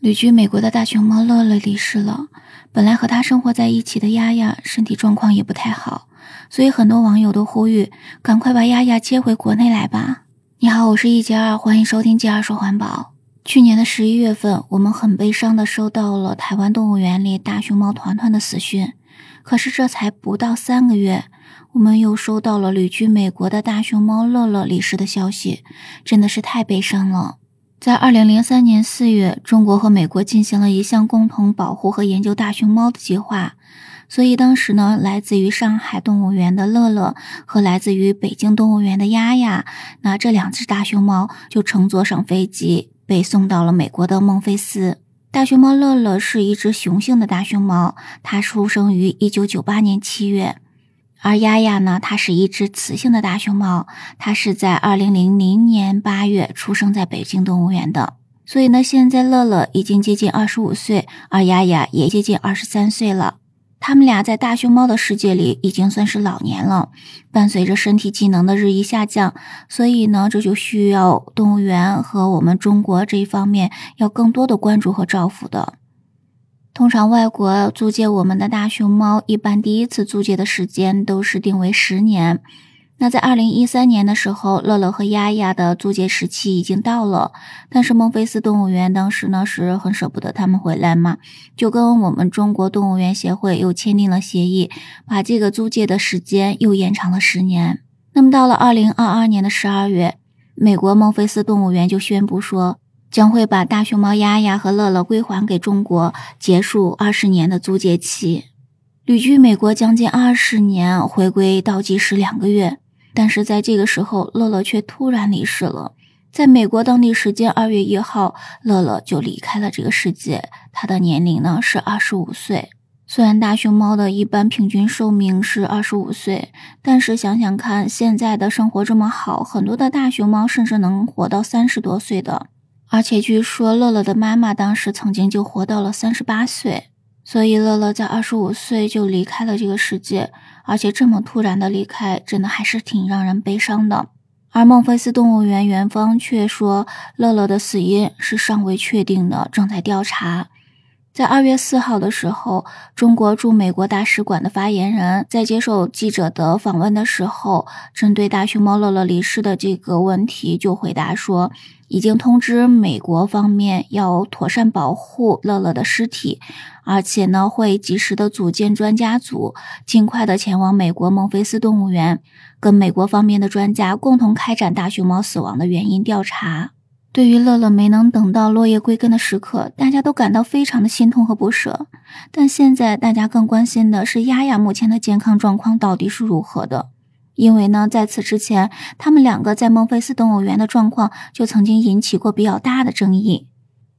旅居美国的大熊猫乐乐离世了。本来和他生活在一起的丫丫身体状况也不太好，所以很多网友都呼吁赶快把丫丫接回国内来吧。你好，我是一杰二，欢迎收听杰二说环保。去年的十一月份，我们很悲伤的收到了台湾动物园里大熊猫团团的死讯。可是这才不到三个月，我们又收到了旅居美国的大熊猫乐乐离世的消息，真的是太悲伤了。在二零零三年四月，中国和美国进行了一项共同保护和研究大熊猫的计划，所以当时呢，来自于上海动物园的乐乐和来自于北京动物园的丫丫，那这两只大熊猫就乘坐上飞机，被送到了美国的孟菲斯。大熊猫乐乐是一只雄性的大熊猫，它出生于一九九八年七月。而丫丫呢，它是一只雌性的大熊猫，它是在二零零零年八月出生在北京动物园的。所以呢，现在乐乐已经接近二十五岁，而丫丫也接近二十三岁了。他们俩在大熊猫的世界里已经算是老年了。伴随着身体机能的日益下降，所以呢，这就需要动物园和我们中国这一方面要更多的关注和照顾的。通常外国租借我们的大熊猫，一般第一次租借的时间都是定为十年。那在二零一三年的时候，乐乐和丫丫的租借时期已经到了，但是孟菲斯动物园当时呢是很舍不得他们回来嘛，就跟我们中国动物园协会又签订了协议，把这个租借的时间又延长了十年。那么到了二零二二年的十二月，美国孟菲斯动物园就宣布说。将会把大熊猫丫丫和乐乐归还给中国，结束二十年的租借期。旅居美国将近二十年，回归倒计时两个月，但是在这个时候，乐乐却突然离世了。在美国当地时间二月一号，乐乐就离开了这个世界。他的年龄呢是二十五岁。虽然大熊猫的一般平均寿命是二十五岁，但是想想看，现在的生活这么好，很多的大熊猫甚至能活到三十多岁的。而且据说乐乐的妈妈当时曾经就活到了三十八岁，所以乐乐在二十五岁就离开了这个世界，而且这么突然的离开，真的还是挺让人悲伤的。而孟菲斯动物园园方却说，乐乐的死因是尚未确定的，正在调查。在二月四号的时候，中国驻美国大使馆的发言人，在接受记者的访问的时候，针对大熊猫乐乐离世的这个问题，就回答说，已经通知美国方面要妥善保护乐乐的尸体，而且呢，会及时的组建专家组，尽快的前往美国孟菲斯动物园，跟美国方面的专家共同开展大熊猫死亡的原因调查。对于乐乐没能等到落叶归根的时刻，大家都感到非常的心痛和不舍。但现在大家更关心的是丫丫目前的健康状况到底是如何的，因为呢，在此之前，他们两个在孟菲斯动物园的状况就曾经引起过比较大的争议。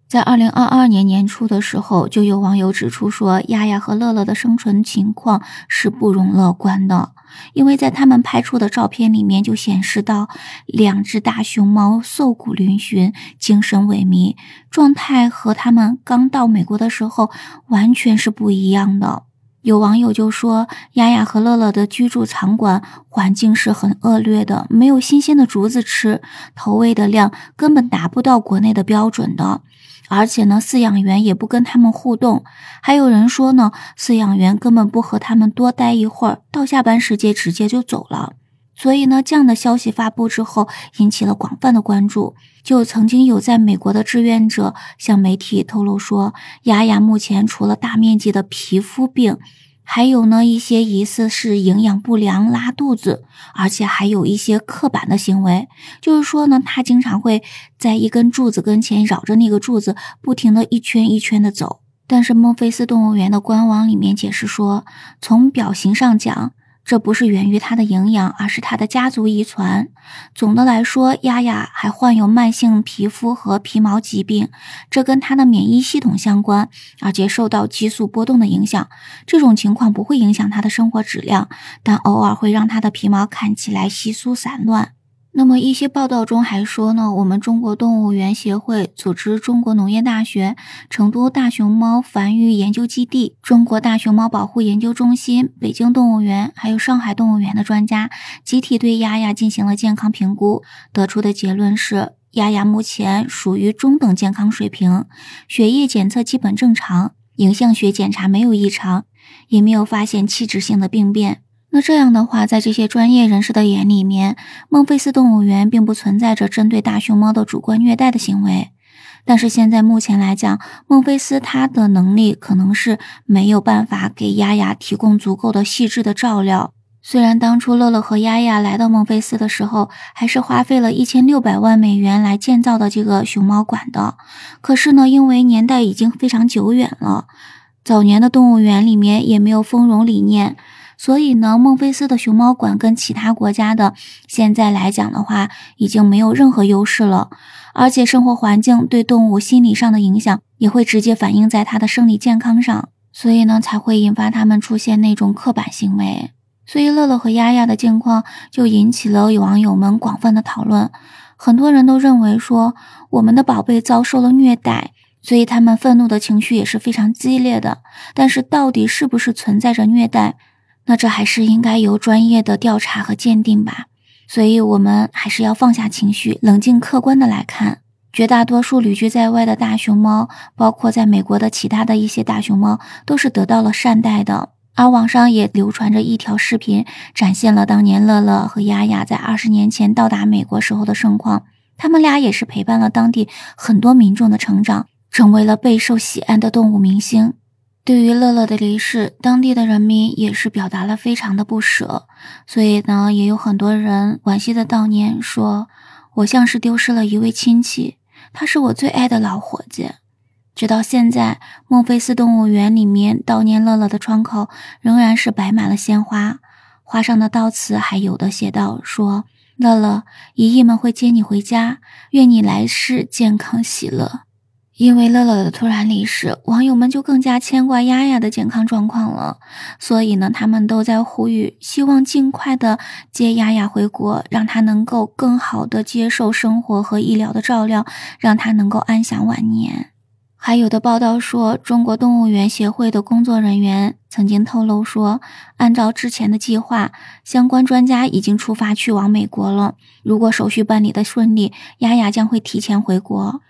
在二零二二年年初的时候，就有网友指出说，丫丫和乐乐的生存情况是不容乐观的，因为在他们拍出的照片里面就显示到，两只大熊猫瘦骨嶙峋、精神萎靡，状态和他们刚到美国的时候完全是不一样的。有网友就说，丫丫和乐乐的居住场馆环境是很恶劣的，没有新鲜的竹子吃，投喂的量根本达不到国内的标准的。而且呢，饲养员也不跟他们互动，还有人说呢，饲养员根本不和他们多待一会儿，到下班时间直接就走了。所以呢，这样的消息发布之后，引起了广泛的关注。就曾经有在美国的志愿者向媒体透露说，雅雅目前除了大面积的皮肤病。还有呢，一些疑似是营养不良、拉肚子，而且还有一些刻板的行为，就是说呢，他经常会在一根柱子跟前绕着那个柱子，不停的一圈一圈的走。但是孟菲斯动物园的官网里面解释说，从表型上讲。这不是源于它的营养，而是它的家族遗传。总的来说，丫丫还患有慢性皮肤和皮毛疾病，这跟它的免疫系统相关，而且受到激素波动的影响。这种情况不会影响它的生活质量，但偶尔会让它的皮毛看起来稀疏散乱。那么一些报道中还说呢，我们中国动物园协会组织中国农业大学、成都大熊猫繁育研究基地、中国大熊猫保护研究中心、北京动物园还有上海动物园的专家集体对丫丫进行了健康评估，得出的结论是，丫丫目前属于中等健康水平，血液检测基本正常，影像学检查没有异常，也没有发现器质性的病变。那这样的话，在这些专业人士的眼里面，孟菲斯动物园并不存在着针对大熊猫的主观虐待的行为。但是现在目前来讲，孟菲斯它的能力可能是没有办法给丫丫提供足够的细致的照料。虽然当初乐乐和丫丫来到孟菲斯的时候，还是花费了一千六百万美元来建造的这个熊猫馆的，可是呢，因为年代已经非常久远了，早年的动物园里面也没有丰容理念。所以呢，孟菲斯的熊猫馆跟其他国家的现在来讲的话，已经没有任何优势了。而且生活环境对动物心理上的影响，也会直接反映在它的生理健康上。所以呢，才会引发他们出现那种刻板行为。所以乐乐和丫丫的境况就引起了网友们广泛的讨论。很多人都认为说，我们的宝贝遭受了虐待，所以他们愤怒的情绪也是非常激烈的。但是到底是不是存在着虐待？那这还是应该由专业的调查和鉴定吧，所以我们还是要放下情绪，冷静客观的来看。绝大多数旅居在外的大熊猫，包括在美国的其他的一些大熊猫，都是得到了善待的。而网上也流传着一条视频，展现了当年乐乐和丫丫在二十年前到达美国时候的盛况。他们俩也是陪伴了当地很多民众的成长，成为了备受喜爱的动物明星。对于乐乐的离世，当地的人民也是表达了非常的不舍，所以呢，也有很多人惋惜的悼念，说：“我像是丢失了一位亲戚，他是我最爱的老伙计。”直到现在，孟菲斯动物园里面悼念乐乐的窗口仍然是摆满了鲜花，花上的悼词还有的写道：“说乐乐，姨姨们会接你回家，愿你来世健康喜乐。”因为乐乐的突然离世，网友们就更加牵挂丫丫的健康状况了。所以呢，他们都在呼吁，希望尽快的接丫丫回国，让她能够更好的接受生活和医疗的照料，让她能够安享晚年。还有的报道说，中国动物园协会的工作人员曾经透露说，按照之前的计划，相关专家已经出发去往美国了。如果手续办理的顺利，丫丫将会提前回国。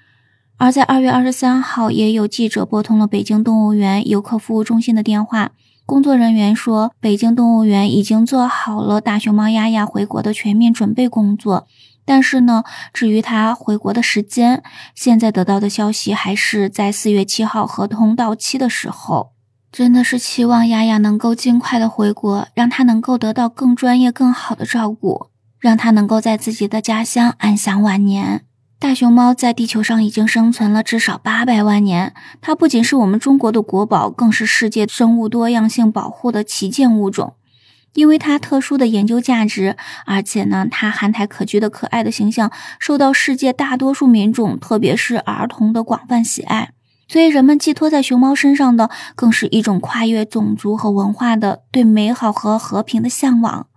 而在二月二十三号，也有记者拨通了北京动物园游客服务中心的电话。工作人员说，北京动物园已经做好了大熊猫丫丫回国的全面准备工作。但是呢，至于他回国的时间，现在得到的消息还是在四月七号合同到期的时候。真的是期望丫丫能够尽快的回国，让他能够得到更专业、更好的照顾，让他能够在自己的家乡安享晚年。大熊猫在地球上已经生存了至少八百万年，它不仅是我们中国的国宝，更是世界生物多样性保护的旗舰物种。因为它特殊的研究价值，而且呢，它憨态可掬的可爱的形象受到世界大多数民众，特别是儿童的广泛喜爱。所以，人们寄托在熊猫身上的，更是一种跨越种族和文化的对美好和和平的向往。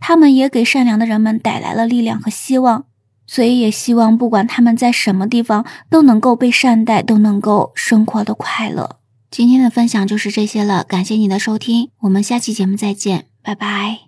它们也给善良的人们带来了力量和希望。所以也希望，不管他们在什么地方，都能够被善待，都能够生活的快乐。今天的分享就是这些了，感谢你的收听，我们下期节目再见，拜拜。